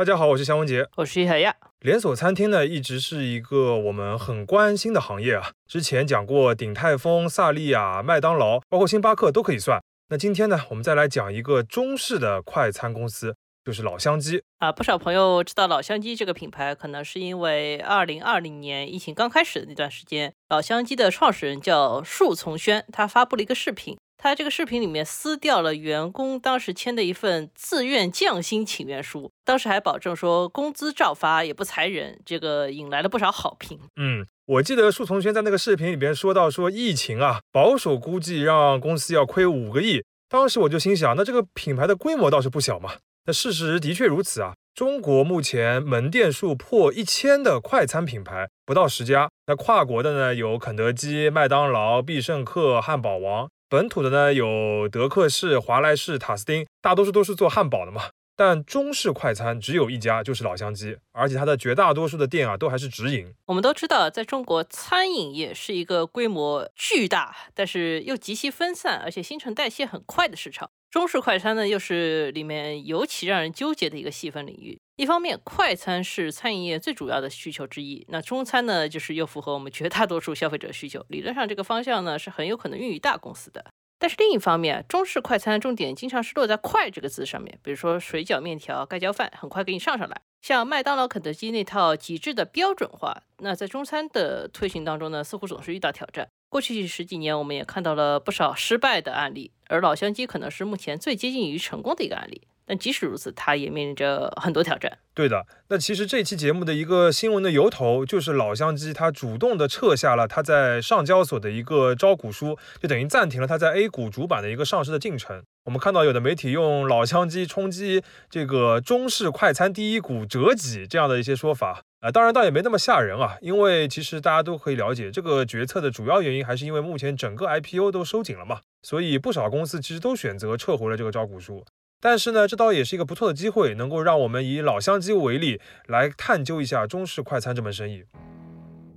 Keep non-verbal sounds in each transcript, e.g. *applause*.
大家好，我是祥文杰，我是海亚。连锁餐厅呢，一直是一个我们很关心的行业啊。之前讲过鼎泰丰、萨莉亚、麦当劳，包括星巴克都可以算。那今天呢，我们再来讲一个中式的快餐公司，就是老乡鸡啊。不少朋友知道老乡鸡这个品牌，可能是因为二零二零年疫情刚开始的那段时间，老乡鸡的创始人叫树从轩，他发布了一个视频。他这个视频里面撕掉了员工当时签的一份自愿降薪请愿书，当时还保证说工资照发，也不裁人，这个引来了不少好评。嗯，我记得树从轩在那个视频里边说到说疫情啊，保守估计让公司要亏五个亿。当时我就心想，那这个品牌的规模倒是不小嘛。那事实的确如此啊，中国目前门店数破一千的快餐品牌不到十家，那跨国的呢有肯德基、麦当劳、必胜客、汉堡王。本土的呢有德克士、华莱士、塔斯汀，大多数都是做汉堡的嘛。但中式快餐只有一家，就是老乡鸡，而且它的绝大多数的店啊都还是直营。我们都知道，在中国餐饮业是一个规模巨大，但是又极其分散，而且新陈代谢很快的市场。中式快餐呢，又是里面尤其让人纠结的一个细分领域。一方面，快餐是餐饮业最主要的需求之一，那中餐呢，就是又符合我们绝大多数消费者需求。理论上，这个方向呢是很有可能孕育大公司的。但是另一方面，中式快餐重点经常是落在“快”这个字上面，比如说水饺、面条、盖浇饭，很快给你上上来。像麦当劳、肯德基那套极致的标准化，那在中餐的推行当中呢，似乎总是遇到挑战。过去十几年，我们也看到了不少失败的案例，而老乡鸡可能是目前最接近于成功的一个案例。但即使如此，它也面临着很多挑战。对的，那其实这期节目的一个新闻的由头，就是老乡鸡它主动的撤下了它在上交所的一个招股书，就等于暂停了它在 A 股主板的一个上市的进程。我们看到有的媒体用老乡鸡冲击这个中式快餐第一股折戟这样的一些说法，啊，当然倒也没那么吓人啊，因为其实大家都可以了解，这个决策的主要原因还是因为目前整个 IPO 都收紧了嘛，所以不少公司其实都选择撤回了这个招股书。但是呢，这倒也是一个不错的机会，能够让我们以老乡鸡为例，来探究一下中式快餐这门生意。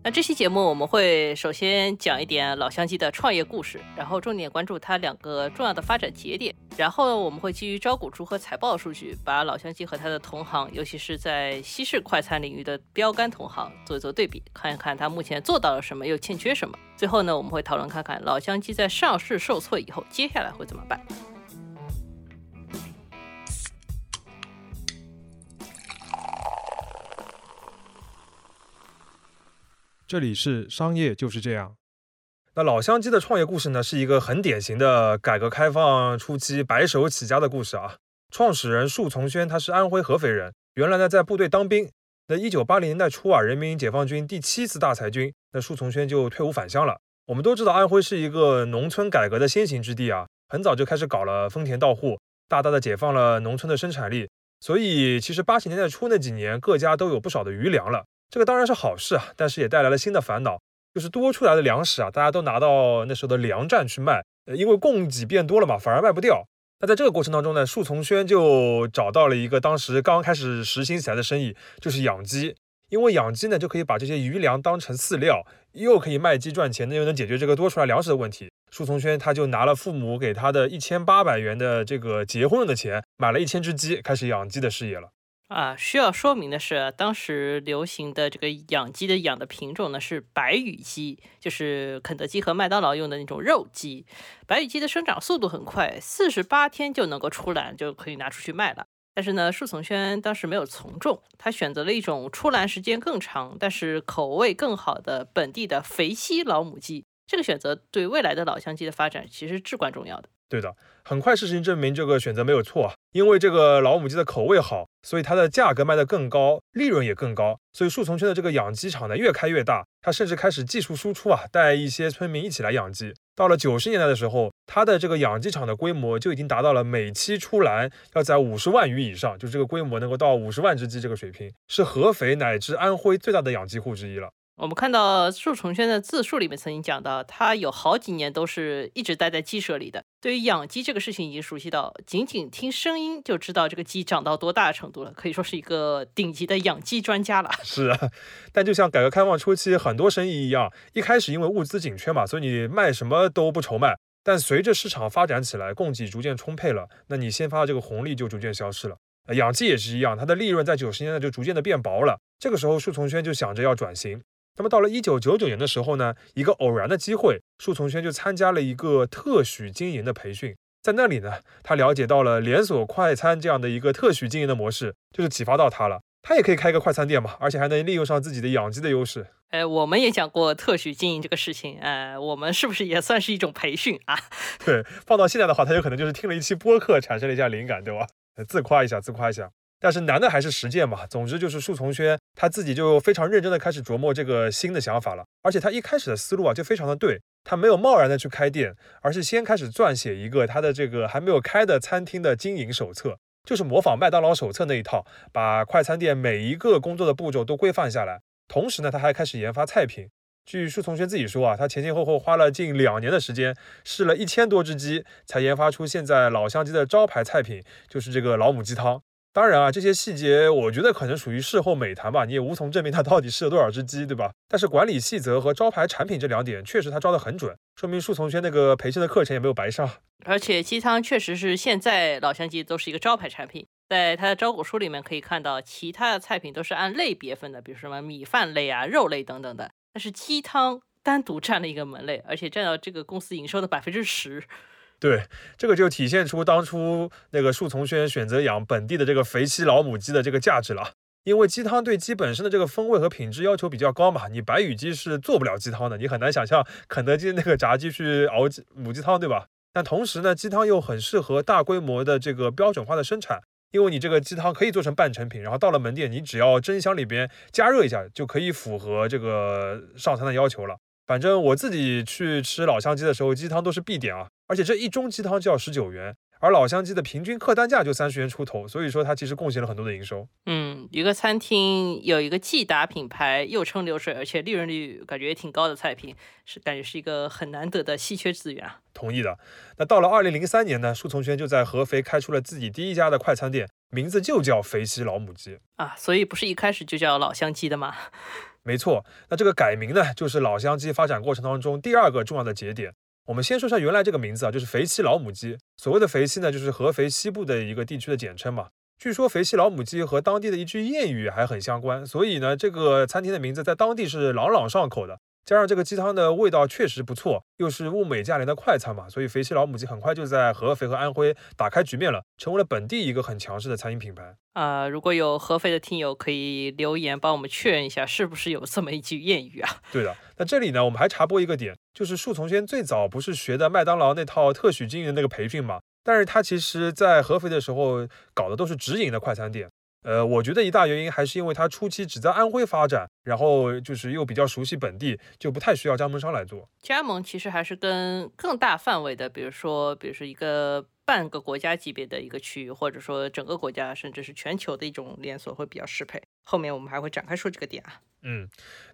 那这期节目我们会首先讲一点老乡鸡的创业故事，然后重点关注它两个重要的发展节点，然后我们会基于招股书和财报数据，把老乡鸡和它的同行，尤其是在西式快餐领域的标杆同行做一做对比，看一看它目前做到了什么，又欠缺什么。最后呢，我们会讨论看看老乡鸡在上市受挫以后，接下来会怎么办。这里是商业就是这样。那老乡鸡的创业故事呢，是一个很典型的改革开放初期白手起家的故事啊。创始人树从轩他是安徽合肥人，原来呢在部队当兵。那一九八零年代初啊，人民解放军第七次大裁军，那树从轩就退伍返乡了。我们都知道安徽是一个农村改革的先行之地啊，很早就开始搞了丰田到户，大大的解放了农村的生产力。所以其实八十年代初那几年，各家都有不少的余粮了。这个当然是好事啊，但是也带来了新的烦恼，就是多出来的粮食啊，大家都拿到那时候的粮站去卖，呃，因为供给变多了嘛，反而卖不掉。那在这个过程当中呢，树从轩就找到了一个当时刚开始实行起来的生意，就是养鸡。因为养鸡呢，就可以把这些余粮当成饲料，又可以卖鸡赚钱，那又能解决这个多出来粮食的问题。树从轩他就拿了父母给他的一千八百元的这个结婚用的钱，买了一千只鸡，开始养鸡的事业了。啊，需要说明的是，当时流行的这个养鸡的养的品种呢是白羽鸡，就是肯德基和麦当劳用的那种肉鸡。白羽鸡的生长速度很快，四十八天就能够出栏，就可以拿出去卖了。但是呢，树丛轩当时没有从众，他选择了一种出栏时间更长，但是口味更好的本地的肥西老母鸡。这个选择对未来的老乡鸡的发展其实至关重要的。对的，很快事情证明这个选择没有错啊，因为这个老母鸡的口味好，所以它的价格卖得更高，利润也更高。所以树丛圈的这个养鸡场呢越开越大，它甚至开始技术输出啊，带一些村民一起来养鸡。到了九十年代的时候，它的这个养鸡场的规模就已经达到了每期出栏要在五十万余以上，就这个规模能够到五十万只鸡这个水平，是合肥乃至安徽最大的养鸡户之一了。我们看到树从轩的自述里面曾经讲到，他有好几年都是一直待在鸡舍里的。对于养鸡这个事情已经熟悉到，仅仅听声音就知道这个鸡长到多大的程度了，可以说是一个顶级的养鸡专家了。*laughs* 是啊，但就像改革开放初期很多生意一样，一开始因为物资紧缺嘛，所以你卖什么都不愁卖。但随着市场发展起来，供给逐渐充沛了，那你先发的这个红利就逐渐消失了。呃氧气也是一样，它的利润在九十年代就逐渐的变薄了。这个时候，树从轩就想着要转型。那么到了一九九九年的时候呢，一个偶然的机会，树从轩就参加了一个特许经营的培训。在那里呢，他了解到了连锁快餐这样的一个特许经营的模式，就是启发到他了。他也可以开个快餐店嘛，而且还能利用上自己的养鸡的优势。哎，我们也讲过特许经营这个事情，哎，我们是不是也算是一种培训啊？*laughs* 对，放到现在的话，他有可能就是听了一期播客，产生了一下灵感，对吧？自夸一下，自夸一下。但是难的还是实践嘛。总之就是树从轩他自己就非常认真的开始琢磨这个新的想法了。而且他一开始的思路啊就非常的对，他没有贸然的去开店，而是先开始撰写一个他的这个还没有开的餐厅的经营手册，就是模仿麦当劳手册那一套，把快餐店每一个工作的步骤都规范下来。同时呢，他还开始研发菜品。据树从轩自己说啊，他前前后后花了近两年的时间，试了一千多只鸡，才研发出现在老乡鸡的招牌菜品，就是这个老母鸡汤。当然啊，这些细节我觉得可能属于事后美谈吧，你也无从证明他到底吃了多少只鸡，对吧？但是管理细则和招牌产品这两点，确实他抓得很准，说明树丛轩那个培训的课程也没有白上。而且鸡汤确实是现在老乡鸡都是一个招牌产品，在他的招股书里面可以看到，其他的菜品都是按类别分的，比如什么米饭类啊、肉类等等的，但是鸡汤单独占了一个门类，而且占到这个公司营收的百分之十。对，这个就体现出当初那个树丛轩选择养本地的这个肥鸡老母鸡的这个价值了。因为鸡汤对鸡本身的这个风味和品质要求比较高嘛，你白羽鸡是做不了鸡汤的，你很难想象肯德基那个炸鸡去熬鸡母鸡汤，对吧？但同时呢，鸡汤又很适合大规模的这个标准化的生产，因为你这个鸡汤可以做成半成品，然后到了门店，你只要蒸箱里边加热一下，就可以符合这个上餐的要求了。反正我自己去吃老乡鸡的时候，鸡汤都是必点啊。而且这一盅鸡汤就要十九元，而老乡鸡的平均客单价就三十元出头，所以说它其实贡献了很多的营收。嗯，一个餐厅有一个既打品牌又称流水，而且利润率感觉也挺高的菜品，是感觉是一个很难得的稀缺资源啊。同意的。那到了二零零三年呢，树从轩就在合肥开出了自己第一家的快餐店，名字就叫肥西老母鸡啊。所以不是一开始就叫老乡鸡的吗？*laughs* 没错。那这个改名呢，就是老乡鸡发展过程当中第二个重要的节点。我们先说一下原来这个名字啊，就是肥西老母鸡。所谓的肥西呢，就是合肥西部的一个地区的简称嘛。据说肥西老母鸡和当地的一句谚语还很相关，所以呢，这个餐厅的名字在当地是朗朗上口的。加上这个鸡汤的味道确实不错，又是物美价廉的快餐嘛，所以肥西老母鸡很快就在合肥和安徽打开局面了，成为了本地一个很强势的餐饮品牌。啊，如果有合肥的听友可以留言帮我们确认一下，是不是有这么一句谚语啊？*laughs* 对的，那这里呢，我们还插播一个点，就是树从轩最早不是学的麦当劳那套特许经营的那个培训嘛，但是他其实在合肥的时候搞的都是直营的快餐店。呃，我觉得一大原因还是因为它初期只在安徽发展，然后就是又比较熟悉本地，就不太需要加盟商来做。加盟其实还是跟更大范围的，比如说，比如说一个半个国家级别的一个区域，或者说整个国家，甚至是全球的一种连锁会比较适配。后面我们还会展开说这个点啊。嗯，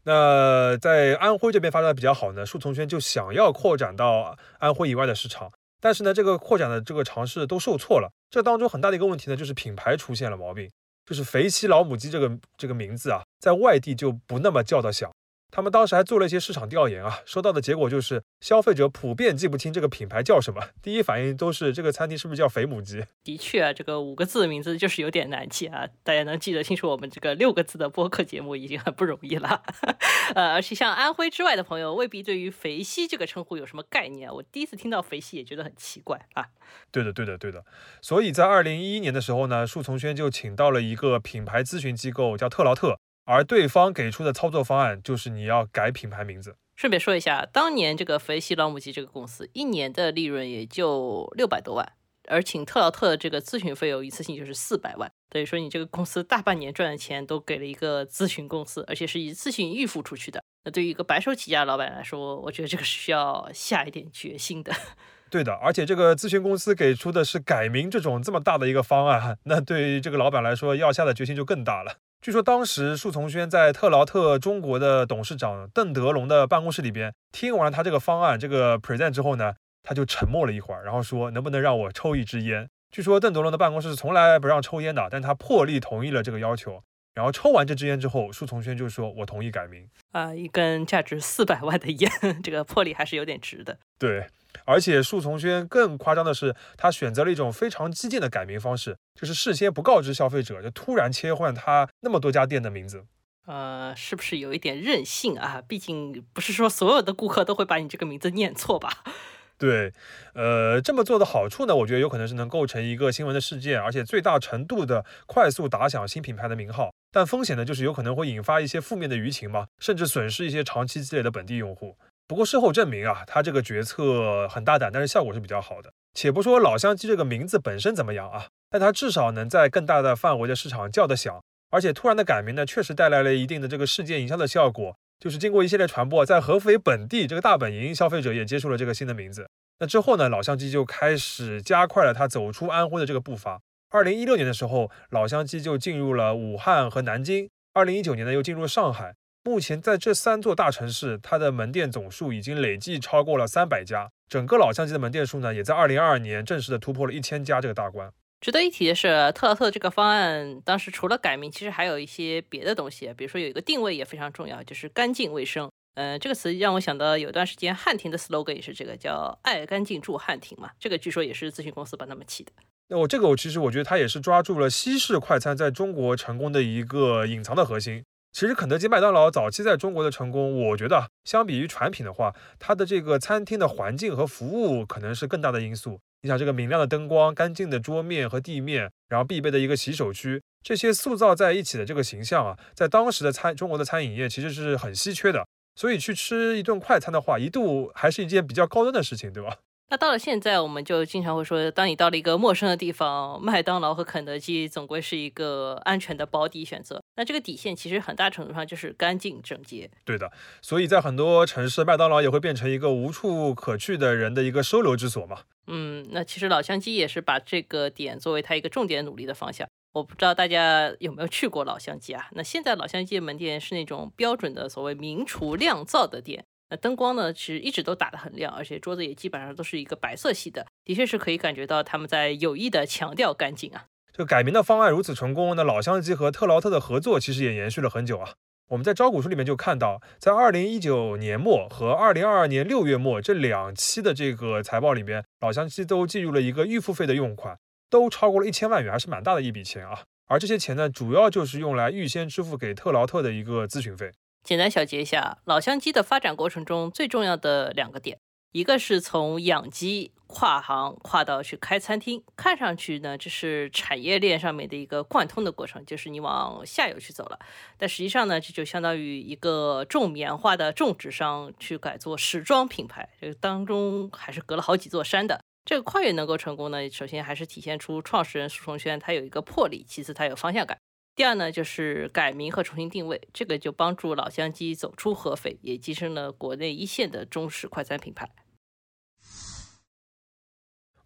那在安徽这边发展的比较好呢，树丛轩就想要扩展到安徽以外的市场，但是呢，这个扩展的这个尝试都受挫了。这当中很大的一个问题呢，就是品牌出现了毛病。就是肥西老母鸡这个这个名字啊，在外地就不那么叫得响。他们当时还做了一些市场调研啊，收到的结果就是消费者普遍记不清这个品牌叫什么，第一反应都是这个餐厅是不是叫肥母鸡？的确啊，这个五个字的名字就是有点难记啊。大家能记得清楚我们这个六个字的播客节目已经很不容易了。*laughs* 呃，而且像安徽之外的朋友未必对于肥西这个称呼有什么概念。我第一次听到肥西也觉得很奇怪啊。对的，对的，对的。所以在二零一一年的时候呢，树从轩就请到了一个品牌咨询机构叫特劳特。而对方给出的操作方案就是你要改品牌名字。顺便说一下，当年这个肥西老母鸡这个公司一年的利润也就六百多万，而请特劳特的这个咨询费用一次性就是四百万，等于说你这个公司大半年赚的钱都给了一个咨询公司，而且是一次性预付出去的。那对于一个白手起家老板来说，我觉得这个是需要下一点决心的。*laughs* 对的，而且这个咨询公司给出的是改名这种这么大的一个方案，那对于这个老板来说，要下的决心就更大了。据说当时树从轩在特劳特中国的董事长邓德龙的办公室里边，听完了他这个方案这个 present 之后呢，他就沉默了一会儿，然后说能不能让我抽一支烟？据说邓德龙的办公室从来不让抽烟的，但他破例同意了这个要求。然后抽完这支烟之后，树从轩就说：“我同意改名。”啊，一根价值四百万的烟，*laughs* 这个魄力还是有点值的。对，而且树丛轩更夸张的是，他选择了一种非常激进的改名方式，就是事先不告知消费者，就突然切换他那么多家店的名字。呃，是不是有一点任性啊？毕竟不是说所有的顾客都会把你这个名字念错吧？*laughs* 对，呃，这么做的好处呢，我觉得有可能是能构成一个新闻的事件，而且最大程度的快速打响新品牌的名号。但风险呢，就是有可能会引发一些负面的舆情嘛，甚至损失一些长期积累的本地用户。不过事后证明啊，他这个决策很大胆，但是效果是比较好的。且不说老乡鸡这个名字本身怎么样啊，但它至少能在更大的范围的市场叫得响，而且突然的改名呢，确实带来了一定的这个事件营销的效果。就是经过一系列传播，在合肥本地这个大本营，消费者也接触了这个新的名字。那之后呢，老乡鸡就开始加快了它走出安徽的这个步伐。二零一六年的时候，老乡鸡就进入了武汉和南京。二零一九年呢，又进入了上海。目前在这三座大城市，它的门店总数已经累计超过了三百家。整个老乡鸡的门店数呢，也在二零二二年正式的突破了一千家这个大关。值得一提的是，特劳特这个方案当时除了改名，其实还有一些别的东西，比如说有一个定位也非常重要，就是干净卫生。嗯，这个词让我想到有段时间汉庭的 slogan 也是这个，叫“爱干净住汉庭”嘛。这个据说也是咨询公司帮他们起的。那我这个我其实我觉得他也是抓住了西式快餐在中国成功的一个隐藏的核心。其实肯德基、麦当劳早期在中国的成功，我觉得相比于产品的话，它的这个餐厅的环境和服务可能是更大的因素。你想这个明亮的灯光、干净的桌面和地面，然后必备的一个洗手区，这些塑造在一起的这个形象啊，在当时的餐中国的餐饮业其实是很稀缺的。所以去吃一顿快餐的话，一度还是一件比较高端的事情，对吧？那到了现在，我们就经常会说，当你到了一个陌生的地方，麦当劳和肯德基总归是一个安全的保底选择。那这个底线其实很大程度上就是干净整洁。对的，所以在很多城市，麦当劳也会变成一个无处可去的人的一个收留之所嘛。嗯，那其实老乡鸡也是把这个点作为它一个重点努力的方向。我不知道大家有没有去过老乡鸡啊？那现在老乡鸡门店是那种标准的所谓名厨酿造的店。那灯光呢，其实一直都打得很亮，而且桌子也基本上都是一个白色系的，的确是可以感觉到他们在有意的强调干净啊。这个改名的方案如此成功，那老乡鸡和特劳特的合作其实也延续了很久啊。我们在招股书里面就看到，在二零一九年末和二零二二年六月末这两期的这个财报里面，老乡鸡都计入了一个预付费的用款，都超过了一千万元，还是蛮大的一笔钱啊。而这些钱呢，主要就是用来预先支付给特劳特的一个咨询费。简单小结一下，老乡鸡的发展过程中最重要的两个点，一个是从养鸡跨行跨到去开餐厅，看上去呢这是产业链上面的一个贯通的过程，就是你往下游去走了。但实际上呢，这就相当于一个种棉花的种植商去改做时装品牌，这个当中还是隔了好几座山的。这个跨越能够成功呢，首先还是体现出创始人苏崇轩他有一个魄力，其次他有方向感。第二呢，就是改名和重新定位，这个就帮助老乡鸡走出合肥，也跻身了国内一线的中式快餐品牌。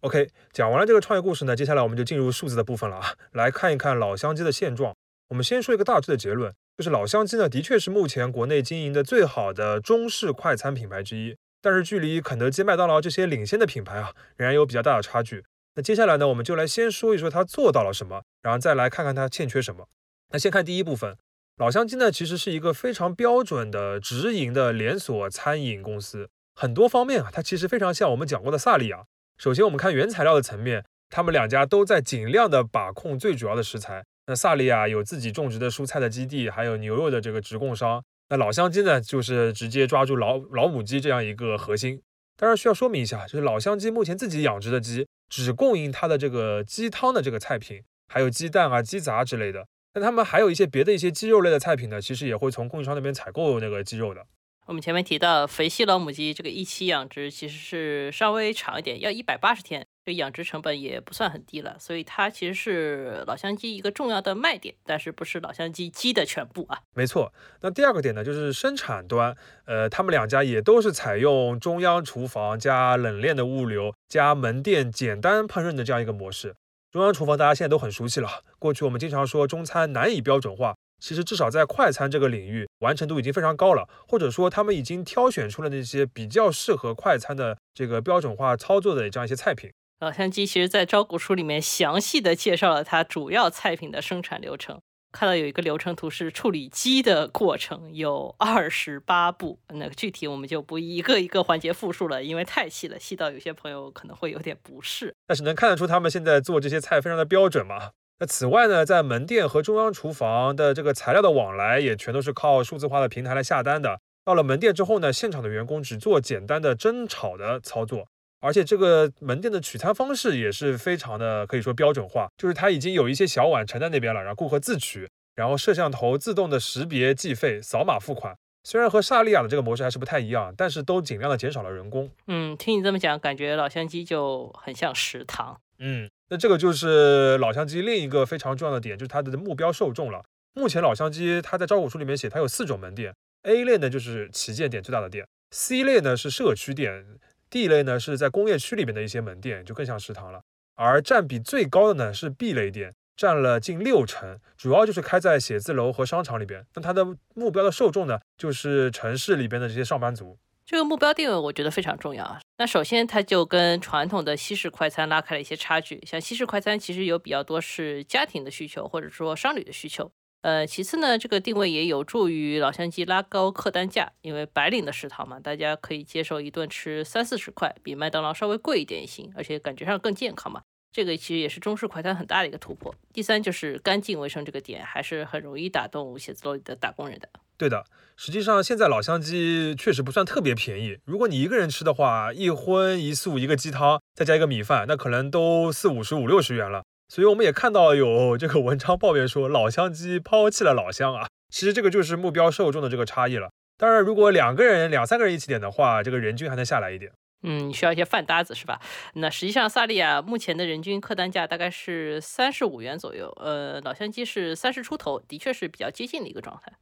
OK，讲完了这个创业故事呢，接下来我们就进入数字的部分了啊，来看一看老乡鸡的现状。我们先说一个大致的结论，就是老乡鸡呢，的确是目前国内经营的最好的中式快餐品牌之一，但是距离肯德基、麦当劳这些领先的品牌啊，仍然有比较大的差距。那接下来呢，我们就来先说一说它做到了什么，然后再来看看它欠缺什么。那先看第一部分，老乡鸡呢，其实是一个非常标准的直营的连锁餐饮公司，很多方面啊，它其实非常像我们讲过的萨莉亚。首先，我们看原材料的层面，他们两家都在尽量的把控最主要的食材。那萨莉亚有自己种植的蔬菜的基地，还有牛肉的这个直供商。那老乡鸡呢，就是直接抓住老老母鸡这样一个核心。当然需要说明一下，就是老乡鸡目前自己养殖的鸡，只供应它的这个鸡汤的这个菜品，还有鸡蛋啊、鸡杂之类的。那他们还有一些别的一些鸡肉类的菜品呢，其实也会从供应商那边采购那个鸡肉的。我们前面提到肥西老母鸡这个一期养殖其实是稍微长一点，要一百八十天，这养殖成本也不算很低了，所以它其实是老乡鸡一个重要的卖点，但是不是老乡鸡鸡的全部啊？没错。那第二个点呢，就是生产端，呃，他们两家也都是采用中央厨房加冷链的物流加门店简单烹饪的这样一个模式。中央厨房大家现在都很熟悉了。过去我们经常说中餐难以标准化，其实至少在快餐这个领域完成度已经非常高了，或者说他们已经挑选出了那些比较适合快餐的这个标准化操作的这样一些菜品。老乡鸡其实在招股书里面详细的介绍了它主要菜品的生产流程。看到有一个流程图是处理鸡的过程，有二十八步。那具体我们就不一个一个环节复述了，因为太细了，细到有些朋友可能会有点不适。但是能看得出他们现在做这些菜非常的标准嘛。那此外呢，在门店和中央厨房的这个材料的往来也全都是靠数字化的平台来下单的。到了门店之后呢，现场的员工只做简单的蒸炒的操作。而且这个门店的取餐方式也是非常的可以说标准化，就是它已经有一些小碗盛在那边了，然后顾客自取，然后摄像头自动的识别计费、扫码付款。虽然和萨利亚的这个模式还是不太一样，但是都尽量的减少了人工。嗯，听你这么讲，感觉老乡鸡就很像食堂。嗯，那这个就是老乡鸡另一个非常重要的点，就是它的目标受众了。目前老乡鸡它在招股书里面写，它有四种门店，A 类呢就是旗舰店最大的店，C 类呢是社区店。D 类呢是在工业区里面的一些门店，就更像食堂了。而占比最高的呢是 B 类店，占了近六成，主要就是开在写字楼和商场里边。那它的目标的受众呢，就是城市里边的这些上班族。这个目标定位我觉得非常重要啊。那首先它就跟传统的西式快餐拉开了一些差距，像西式快餐其实有比较多是家庭的需求，或者说商旅的需求。呃，其次呢，这个定位也有助于老乡鸡拉高客单价，因为白领的食堂嘛，大家可以接受一顿吃三四十块，比麦当劳稍微贵一点也行，而且感觉上更健康嘛。这个其实也是中式快餐很大的一个突破。第三就是干净卫生这个点，还是很容易打动写字楼里的打工人的。对的，实际上现在老乡鸡确实不算特别便宜，如果你一个人吃的话，一荤一素一个鸡汤，再加一个米饭，那可能都四五十五六十元了。所以我们也看到有这个文章抱怨说老乡鸡抛弃了老乡啊，其实这个就是目标受众的这个差异了。当然，如果两个人、两三个人一起点的话，这个人均还能下来一点。嗯，需要一些饭搭子是吧？那实际上萨利亚目前的人均客单价大概是三十五元左右，呃，老乡鸡是三十出头，的确是比较接近的一个状态。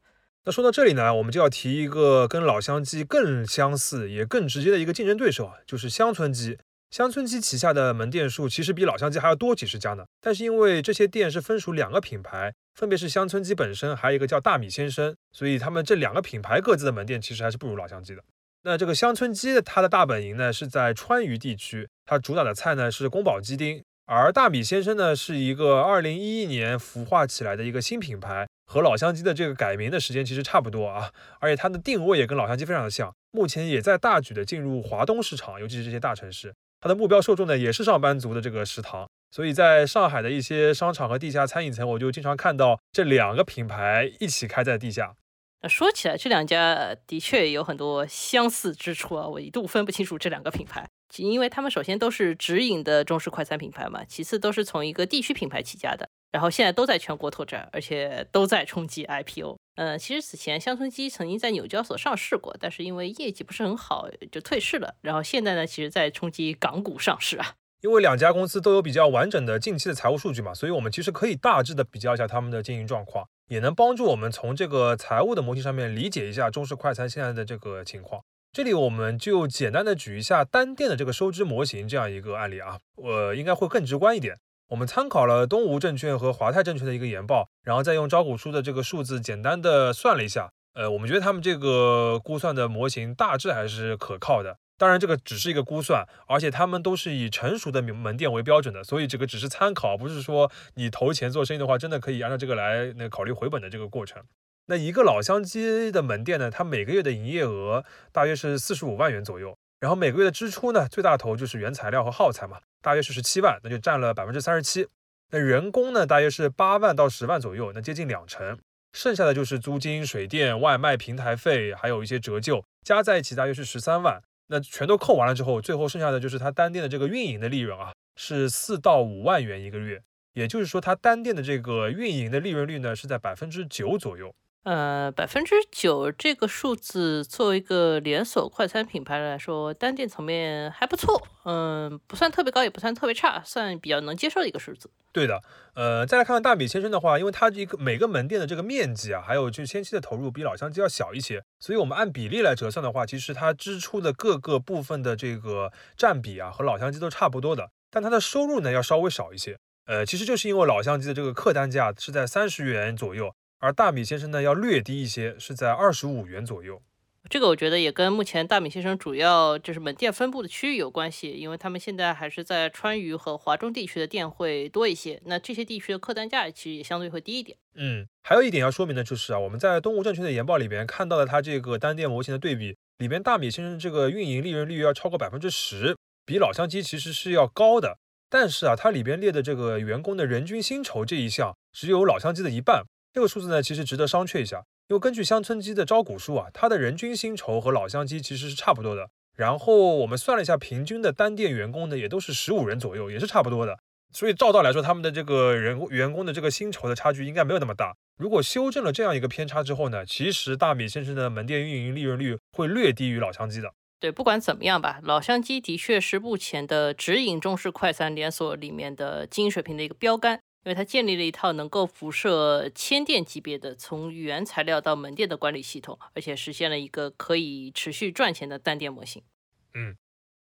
那说到这里呢，我们就要提一个跟老乡鸡更相似也更直接的一个竞争对手啊，就是乡村鸡。乡村鸡旗下的门店数其实比老乡鸡还要多几十家呢，但是因为这些店是分属两个品牌，分别是乡村鸡本身，还有一个叫大米先生，所以他们这两个品牌各自的门店其实还是不如老乡鸡的。那这个乡村鸡它的大本营呢是在川渝地区，它主打的菜呢是宫保鸡丁，而大米先生呢是一个二零一一年孵化起来的一个新品牌，和老乡鸡的这个改名的时间其实差不多啊，而且它的定位也跟老乡鸡非常的像，目前也在大举的进入华东市场，尤其是这些大城市。它的目标受众呢，也是上班族的这个食堂，所以在上海的一些商场和地下餐饮层，我就经常看到这两个品牌一起开在地下。那说起来，这两家的确有很多相似之处啊，我一度分不清楚这两个品牌，因为他们首先都是直营的中式快餐品牌嘛，其次都是从一个地区品牌起家的。然后现在都在全国拓展，而且都在冲击 IPO。呃，其实此前乡村基曾经在纽交所上市过，但是因为业绩不是很好，就退市了。然后现在呢，其实在冲击港股上市啊。因为两家公司都有比较完整的近期的财务数据嘛，所以我们其实可以大致的比较一下他们的经营状况，也能帮助我们从这个财务的模型上面理解一下中式快餐现在的这个情况。这里我们就简单的举一下单店的这个收支模型这样一个案例啊，我应该会更直观一点。我们参考了东吴证券和华泰证券的一个研报，然后再用招股书的这个数字简单的算了一下，呃，我们觉得他们这个估算的模型大致还是可靠的。当然，这个只是一个估算，而且他们都是以成熟的门店为标准的，所以这个只是参考，不是说你投钱做生意的话，真的可以按照这个来那考虑回本的这个过程。那一个老乡鸡的门店呢，它每个月的营业额大约是四十五万元左右。然后每个月的支出呢，最大头就是原材料和耗材嘛，大约是十七万，那就占了百分之三十七。那人工呢，大约是八万到十万左右，那接近两成。剩下的就是租金、水电、外卖、平台费，还有一些折旧，加在一起大约是十三万。那全都扣完了之后，最后剩下的就是他单店的这个运营的利润啊，是四到五万元一个月。也就是说，他单店的这个运营的利润率呢，是在百分之九左右。呃，百分之九这个数字，作为一个连锁快餐品牌来说，单店层面还不错。嗯，不算特别高，也不算特别差，算比较能接受的一个数字。对的。呃，再来看看大米先生的话，因为它一个每个门店的这个面积啊，还有就前期的投入比老乡鸡要小一些，所以我们按比例来折算的话，其实它支出的各个部分的这个占比啊，和老乡鸡都差不多的。但它的收入呢，要稍微少一些。呃，其实就是因为老乡鸡的这个客单价是在三十元左右。而大米先生呢，要略低一些，是在二十五元左右。这个我觉得也跟目前大米先生主要就是门店分布的区域有关系，因为他们现在还是在川渝和华中地区的店会多一些，那这些地区的客单价其实也相对会低一点。嗯，还有一点要说明的就是啊，我们在东吴证券的研报里边看到了它这个单店模型的对比，里边大米先生这个运营利润率要超过百分之十，比老乡鸡其实是要高的。但是啊，它里边列的这个员工的人均薪酬这一项只有老乡鸡的一半，这个数字呢其实值得商榷一下。因为根据乡村鸡的招股书啊，它的人均薪酬和老乡鸡其实是差不多的。然后我们算了一下，平均的单店员工呢也都是十五人左右，也是差不多的。所以照道来说，他们的这个人员工的这个薪酬的差距应该没有那么大。如果修正了这样一个偏差之后呢，其实大米先生的门店运营利润率会略低于老乡鸡的。对，不管怎么样吧，老乡鸡的确是目前的直营中式快餐连锁里面的经营水平的一个标杆，因为它建立了一套能够辐射千店级别的从原材料到门店的管理系统，而且实现了一个可以持续赚钱的单店模型。嗯，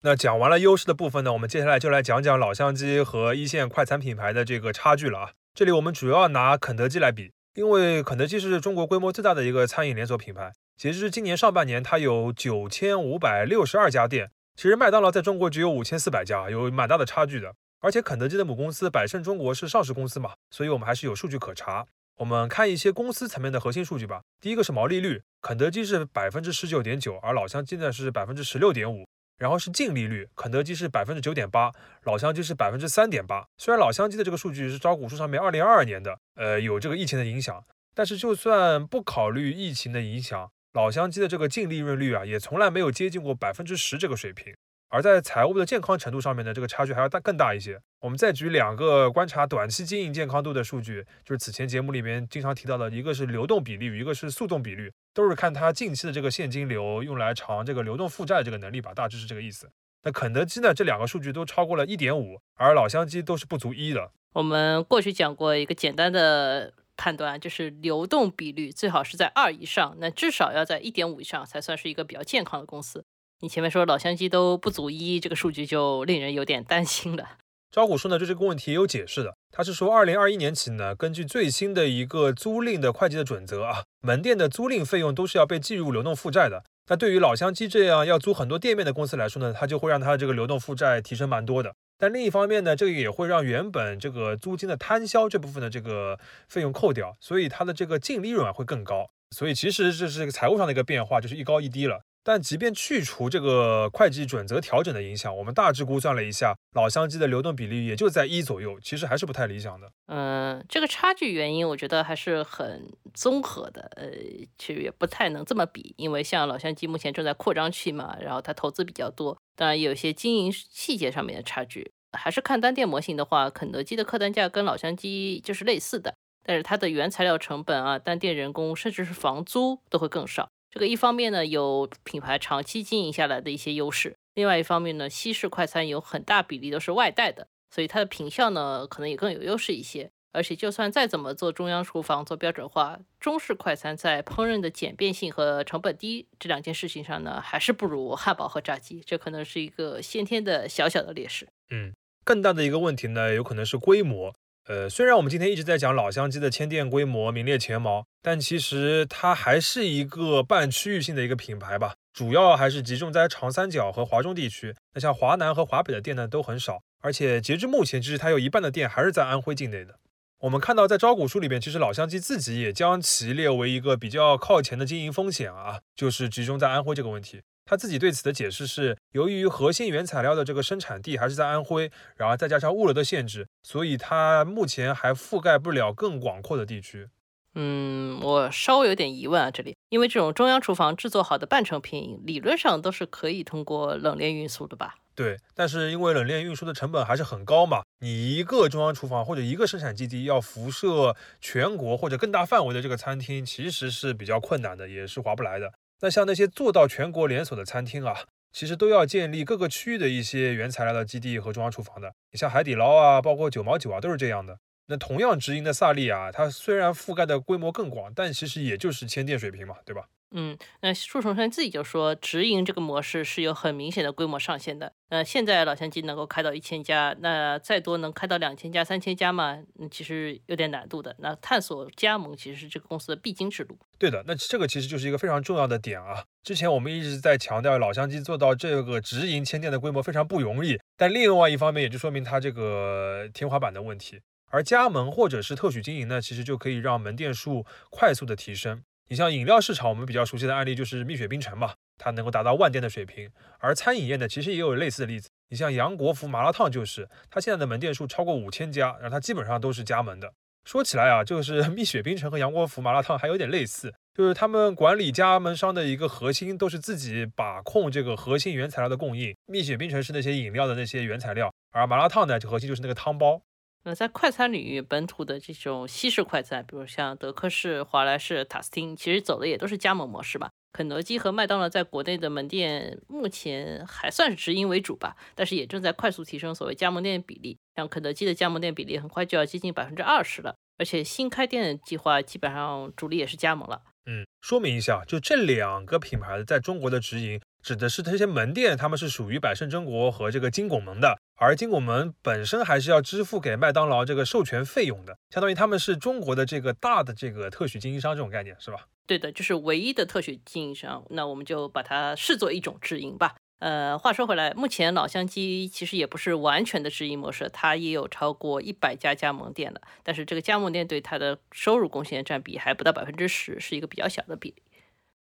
那讲完了优势的部分呢，我们接下来就来讲讲老乡鸡和一线快餐品牌的这个差距了啊。这里我们主要拿肯德基来比，因为肯德基是中国规模最大的一个餐饮连锁品牌。截至今年上半年，它有九千五百六十二家店。其实麦当劳在中国只有五千四百家，有蛮大的差距的。而且肯德基的母公司百胜中国是上市公司嘛，所以我们还是有数据可查。我们看一些公司层面的核心数据吧。第一个是毛利率，肯德基是百分之十九点九，而老乡鸡呢是百分之十六点五。然后是净利率，肯德基是百分之九点八，老乡鸡是百分之三点八。虽然老乡鸡的这个数据是招股书上面二零二二年的，呃，有这个疫情的影响，但是就算不考虑疫情的影响。老乡鸡的这个净利润率啊，也从来没有接近过百分之十这个水平。而在财务的健康程度上面呢，这个差距还要大更大一些。我们再举两个观察短期经营健康度的数据，就是此前节目里面经常提到的，一个是流动比率，一个是速动比率，都是看它近期的这个现金流用来偿这个流动负债这个能力吧，大致是这个意思。那肯德基呢，这两个数据都超过了一点五，而老乡鸡都是不足一的。我们过去讲过一个简单的。判断就是流动比率最好是在二以上，那至少要在一点五以上才算是一个比较健康的公司。你前面说老乡鸡都不足一，这个数据就令人有点担心了。招股书呢对这个问题也有解释的，他是说二零二一年起呢，根据最新的一个租赁的会计的准则啊，门店的租赁费用都是要被计入流动负债的。那对于老乡鸡这样要租很多店面的公司来说呢，它就会让它的这个流动负债提升蛮多的。但另一方面呢，这个也会让原本这个租金的摊销这部分的这个费用扣掉，所以它的这个净利润啊会更高。所以其实这是个财务上的一个变化，就是一高一低了。但即便去除这个会计准则调整的影响，我们大致估算了一下，老乡鸡的流动比例也就在一左右，其实还是不太理想的。嗯，这个差距原因我觉得还是很综合的，呃，其实也不太能这么比，因为像老乡鸡目前正在扩张期嘛，然后它投资比较多，当然有些经营细节上面的差距。还是看单店模型的话，肯德基的客单价跟老乡鸡就是类似的，但是它的原材料成本啊、单店人工，甚至是房租都会更少。这个一方面呢，有品牌长期经营下来的一些优势；另外一方面呢，西式快餐有很大比例都是外带的，所以它的品效呢可能也更有优势一些。而且就算再怎么做中央厨房、做标准化，中式快餐在烹饪的简便性和成本低这两件事情上呢，还是不如汉堡和炸鸡。这可能是一个先天的小小的劣势。嗯，更大的一个问题呢，有可能是规模。呃，虽然我们今天一直在讲老乡鸡的迁店规模名列前茅，但其实它还是一个半区域性的一个品牌吧，主要还是集中在长三角和华中地区。那像华南和华北的店呢都很少，而且截至目前，其实它有一半的店还是在安徽境内的。我们看到在招股书里边，其实老乡鸡自己也将其列为一个比较靠前的经营风险啊，就是集中在安徽这个问题。他自己对此的解释是，由于核心原材料的这个生产地还是在安徽，然后再加上物流的限制，所以它目前还覆盖不了更广阔的地区。嗯，我稍微有点疑问啊，这里，因为这种中央厨房制作好的半成品，理论上都是可以通过冷链运输的吧？对，但是因为冷链运输的成本还是很高嘛，你一个中央厨房或者一个生产基地要辐射全国或者更大范围的这个餐厅，其实是比较困难的，也是划不来的。那像那些做到全国连锁的餐厅啊，其实都要建立各个区域的一些原材料的基地和中央厨房的。你像海底捞啊，包括九毛九啊，都是这样的。那同样直营的萨利啊，它虽然覆盖的规模更广，但其实也就是千店水平嘛，对吧？嗯，那树崇山自己就说，直营这个模式是有很明显的规模上限的。呃，现在老乡鸡能够开到一千家，那再多能开到两千家、三千家嘛？嗯，其实有点难度的。那探索加盟其实是这个公司的必经之路。对的，那这个其实就是一个非常重要的点啊。之前我们一直在强调，老乡鸡做到这个直营签店的规模非常不容易，但另外一方面也就说明它这个天花板的问题。而加盟或者是特许经营呢，其实就可以让门店数快速的提升。你像饮料市场，我们比较熟悉的案例就是蜜雪冰城嘛，它能够达到万店的水平。而餐饮业呢，其实也有类似的例子。你像杨国福麻辣烫就是，它现在的门店数超过五千家，然后它基本上都是加盟的。说起来啊，就是 *laughs* 蜜雪冰城和杨国福麻辣烫还有点类似，就是他们管理加盟商的一个核心都是自己把控这个核心原材料的供应。蜜雪冰城是那些饮料的那些原材料，而麻辣烫呢，就核心就是那个汤包。那在快餐领域，本土的这种西式快餐，比如像德克士、华莱士、塔斯汀，其实走的也都是加盟模式吧。肯德基和麦当劳在国内的门店目前还算是直营为主吧，但是也正在快速提升所谓加盟店比例。像肯德基的加盟店比例很快就要接近百分之二十了，而且新开店计划基本上主力也是加盟了。嗯，说明一下，就这两个品牌在中国的直营。指的是这些门店，他们是属于百胜中国和这个金拱门的，而金拱门本身还是要支付给麦当劳这个授权费用的，相当于他们是中国的这个大的这个特许经营商这种概念，是吧？对的，就是唯一的特许经营商，那我们就把它视作一种直营吧。呃，话说回来，目前老乡鸡其实也不是完全的直营模式，它也有超过一百家加盟店的，但是这个加盟店对它的收入贡献占比还不到百分之十，是一个比较小的比。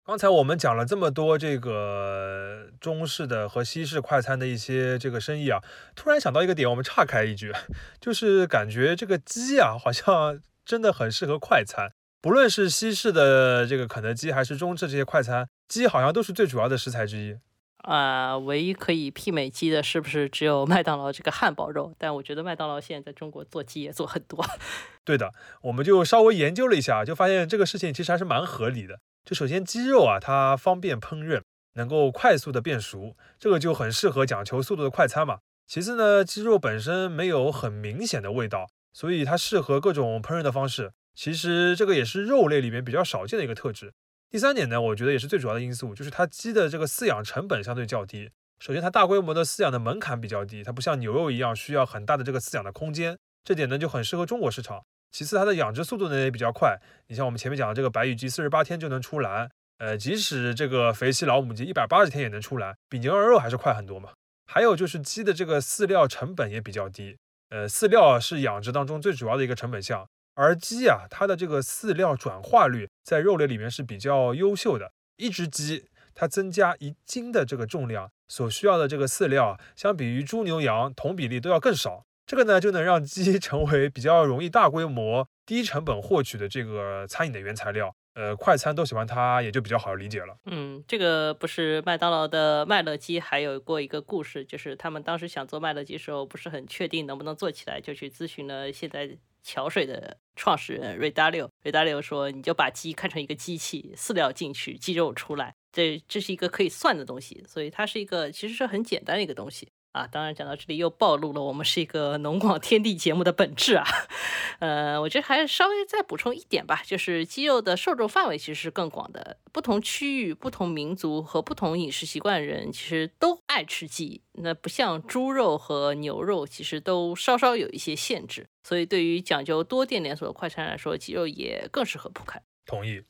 刚才我们讲了这么多这个中式的和西式快餐的一些这个生意啊，突然想到一个点，我们岔开一句，就是感觉这个鸡啊，好像真的很适合快餐。不论是西式的这个肯德基，还是中式这些快餐，鸡好像都是最主要的食材之一。啊，唯一可以媲美鸡的，是不是只有麦当劳这个汉堡肉？但我觉得麦当劳现在在中国做鸡也做很多。*laughs* 对的，我们就稍微研究了一下，就发现这个事情其实还是蛮合理的。就首先鸡肉啊，它方便烹饪，能够快速的变熟，这个就很适合讲求速度的快餐嘛。其次呢，鸡肉本身没有很明显的味道，所以它适合各种烹饪的方式。其实这个也是肉类里面比较少见的一个特质。第三点呢，我觉得也是最主要的因素，就是它鸡的这个饲养成本相对较低。首先它大规模的饲养的门槛比较低，它不像牛肉一样需要很大的这个饲养的空间，这点呢就很适合中国市场。其次，它的养殖速度呢也比较快。你像我们前面讲的这个白羽鸡，四十八天就能出栏，呃，即使这个肥西老母鸡一百八十天也能出栏，比牛羊肉还是快很多嘛。还有就是鸡的这个饲料成本也比较低，呃，饲料是养殖当中最主要的一个成本项，而鸡啊，它的这个饲料转化率在肉类里面是比较优秀的。一只鸡它增加一斤的这个重量，所需要的这个饲料，相比于猪牛羊同比例都要更少。这个呢，就能让鸡 *laughs* 成为比较容易大规模、低成本获取的这个餐饮的原材料。呃，快餐都喜欢它，也就比较好理解了。嗯，这个不是麦当劳的麦乐鸡，还有过一个故事，就是他们当时想做麦乐鸡时候，不是很确定能不能做起来，就去咨询了现在桥水的创始人瑞达六。瑞达六说：“你就把鸡看成一个机器，饲料进去，鸡肉出来，这这是一个可以算的东西，所以它是一个其实是很简单的一个东西。”啊，当然讲到这里又暴露了我们是一个农广天地节目的本质啊。呃，我觉得还是稍微再补充一点吧，就是鸡肉的受众范围其实是更广的，不同区域、不同民族和不同饮食习惯的人其实都爱吃鸡。那不像猪肉和牛肉，其实都稍稍有一些限制，所以对于讲究多店连锁的快餐来说，鸡肉也更适合铺开。同意。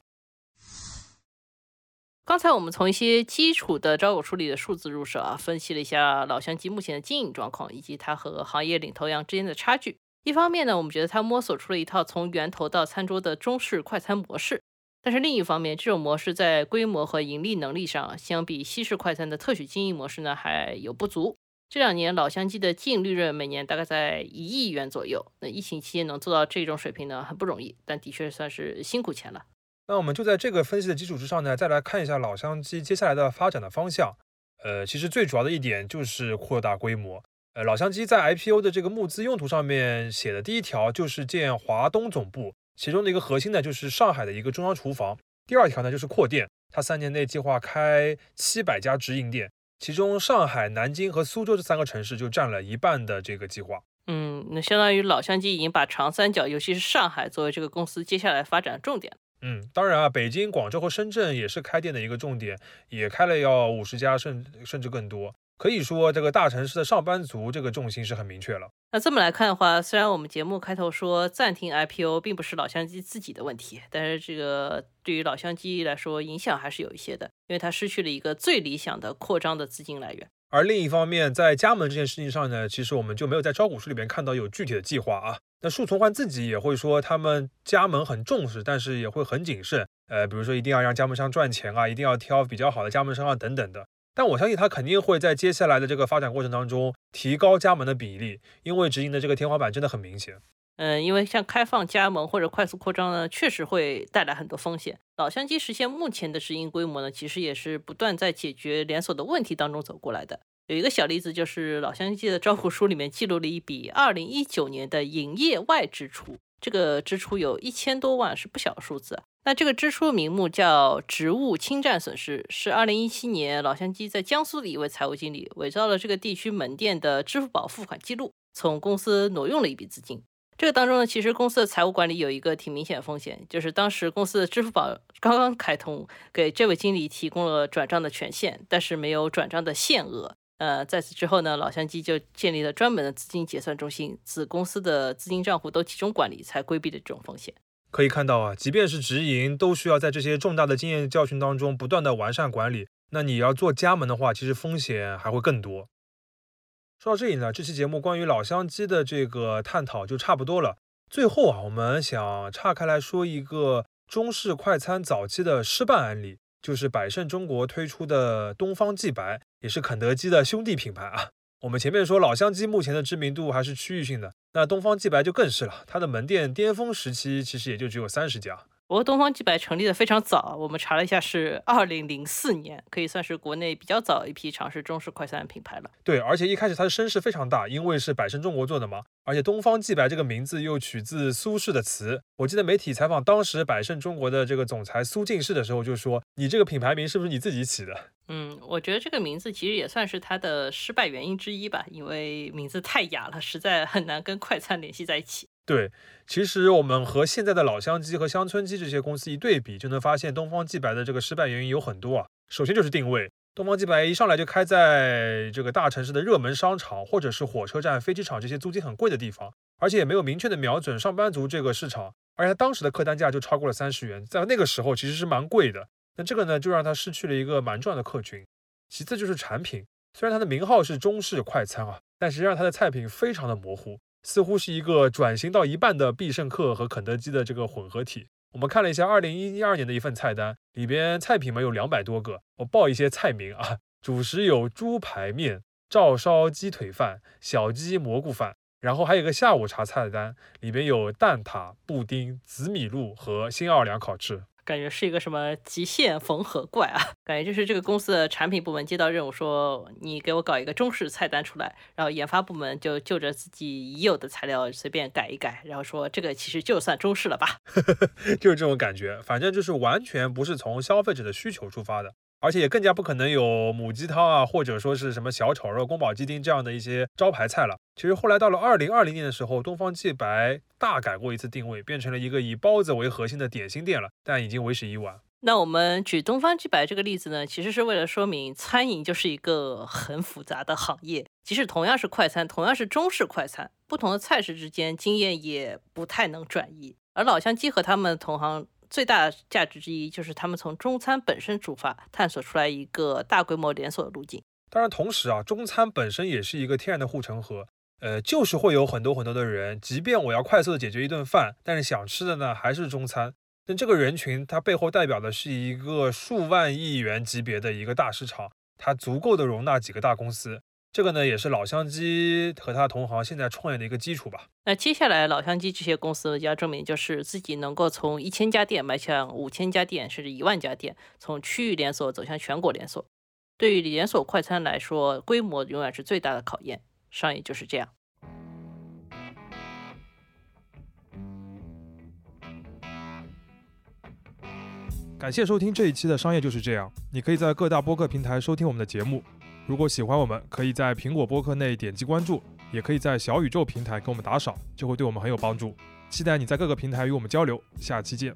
刚才我们从一些基础的招股书里的数字入手啊，分析了一下老乡鸡目前的经营状况，以及它和行业领头羊之间的差距。一方面呢，我们觉得它摸索出了一套从源头到餐桌的中式快餐模式，但是另一方面，这种模式在规模和盈利能力上，相比西式快餐的特许经营模式呢，还有不足。这两年老乡鸡的净利润每年大概在一亿元左右，那疫情期间能做到这种水平呢，很不容易，但的确算是辛苦钱了。那我们就在这个分析的基础之上呢，再来看一下老乡鸡接下来的发展的方向。呃，其实最主要的一点就是扩大规模。呃，老乡鸡在 IPO 的这个募资用途上面写的第一条就是建华东总部，其中的一个核心呢就是上海的一个中央厨房。第二条呢就是扩店，它三年内计划开七百家直营店，其中上海、南京和苏州这三个城市就占了一半的这个计划。嗯，那相当于老乡鸡已经把长三角，尤其是上海作为这个公司接下来发展的重点。嗯，当然啊，北京、广州和深圳也是开店的一个重点，也开了要五十家，甚甚至更多。可以说，这个大城市的上班族这个重心是很明确了。那这么来看的话，虽然我们节目开头说暂停 IPO 并不是老乡鸡自己的问题，但是这个对于老乡鸡来说影响还是有一些的，因为它失去了一个最理想的扩张的资金来源。而另一方面，在加盟这件事情上呢，其实我们就没有在招股书里边看到有具体的计划啊。那树从焕自己也会说，他们加盟很重视，但是也会很谨慎。呃，比如说一定要让加盟商赚钱啊，一定要挑比较好的加盟商啊，等等的。但我相信他肯定会在接下来的这个发展过程当中提高加盟的比例，因为直营的这个天花板真的很明显。嗯，因为像开放加盟或者快速扩张呢，确实会带来很多风险。老乡鸡实现目前的直营规模呢，其实也是不断在解决连锁的问题当中走过来的。有一个小例子，就是老乡鸡的招股书里面记录了一笔二零一九年的营业外支出，这个支出有一千多万，是不小数字。那这个支出名目叫职务侵占损失，是二零一七年老乡鸡在江苏的一位财务经理伪造了这个地区门店的支付宝付款记录，从公司挪用了一笔资金。这个当中呢，其实公司的财务管理有一个挺明显的风险，就是当时公司的支付宝刚刚开通，给这位经理提供了转账的权限，但是没有转账的限额。呃，在此之后呢，老乡鸡就建立了专门的资金结算中心，子公司的资金账户都集中管理，才规避了这种风险。可以看到啊，即便是直营，都需要在这些重大的经验教训当中不断的完善管理。那你要做加盟的话，其实风险还会更多。说到这里呢，这期节目关于老乡鸡的这个探讨就差不多了。最后啊，我们想岔开来说一个中式快餐早期的失败案例，就是百胜中国推出的东方既白，也是肯德基的兄弟品牌啊。我们前面说老乡鸡目前的知名度还是区域性的，那东方既白就更是了，它的门店巅峰时期其实也就只有三十家。不过东方既白成立的非常早，我们查了一下是二零零四年，可以算是国内比较早一批尝试中式快餐品牌了。对，而且一开始它的声势非常大，因为是百胜中国做的嘛，而且东方既白这个名字又取自苏轼的词。我记得媒体采访当时百胜中国的这个总裁苏进士的时候，就说：“你这个品牌名是不是你自己起的？”嗯，我觉得这个名字其实也算是它的失败原因之一吧，因为名字太雅了，实在很难跟快餐联系在一起。对，其实我们和现在的老乡鸡和乡村鸡这些公司一对比，就能发现东方既白的这个失败原因有很多啊。首先就是定位，东方既白一上来就开在这个大城市的热门商场，或者是火车站、飞机场这些租金很贵的地方，而且也没有明确的瞄准上班族这个市场，而且当时的客单价就超过了三十元，在那个时候其实是蛮贵的。那这个呢，就让它失去了一个蛮重要的客群。其次就是产品，虽然它的名号是中式快餐啊，但实际上它的菜品非常的模糊。似乎是一个转型到一半的必胜客和肯德基的这个混合体。我们看了一下二零一二年的一份菜单，里边菜品嘛有两百多个。我报一些菜名啊，主食有猪排面、照烧鸡腿饭、小鸡蘑菇饭，然后还有个下午茶菜单，里边有蛋挞、布丁、紫米露和新奥尔良烤翅。感觉是一个什么极限缝合怪啊！感觉就是这个公司的产品部门接到任务，说你给我搞一个中式菜单出来，然后研发部门就就着自己已有的材料随便改一改，然后说这个其实就算中式了吧？*laughs* 就是这种感觉，反正就是完全不是从消费者的需求出发的。而且也更加不可能有母鸡汤啊，或者说是什么小炒肉、宫保鸡丁这样的一些招牌菜了。其实后来到了二零二零年的时候，东方既白大改过一次定位，变成了一个以包子为核心的点心店了，但已经为时已晚。那我们举东方既白这个例子呢，其实是为了说明餐饮就是一个很复杂的行业，即使同样是快餐，同样是中式快餐，不同的菜式之间经验也不太能转移。而老乡鸡和他们同行。最大的价值之一就是他们从中餐本身出发，探索出来一个大规模连锁的路径。当然，同时啊，中餐本身也是一个天然的护城河。呃，就是会有很多很多的人，即便我要快速的解决一顿饭，但是想吃的呢还是中餐。但这个人群，它背后代表的是一个数万亿元级别的一个大市场，它足够的容纳几个大公司。这个呢，也是老乡鸡和他同行现在创业的一个基础吧。那接下来，老乡鸡这些公司要证明，就是自己能够从一千家店迈向五千家店，甚至一万家店，从区域连锁走向全国连锁。对于连锁快餐来说，规模永远是最大的考验。商业就是这样。感谢收听这一期的《商业就是这样》，你可以在各大播客平台收听我们的节目。如果喜欢我们，可以在苹果播客内点击关注，也可以在小宇宙平台给我们打赏，就会对我们很有帮助。期待你在各个平台与我们交流，下期见。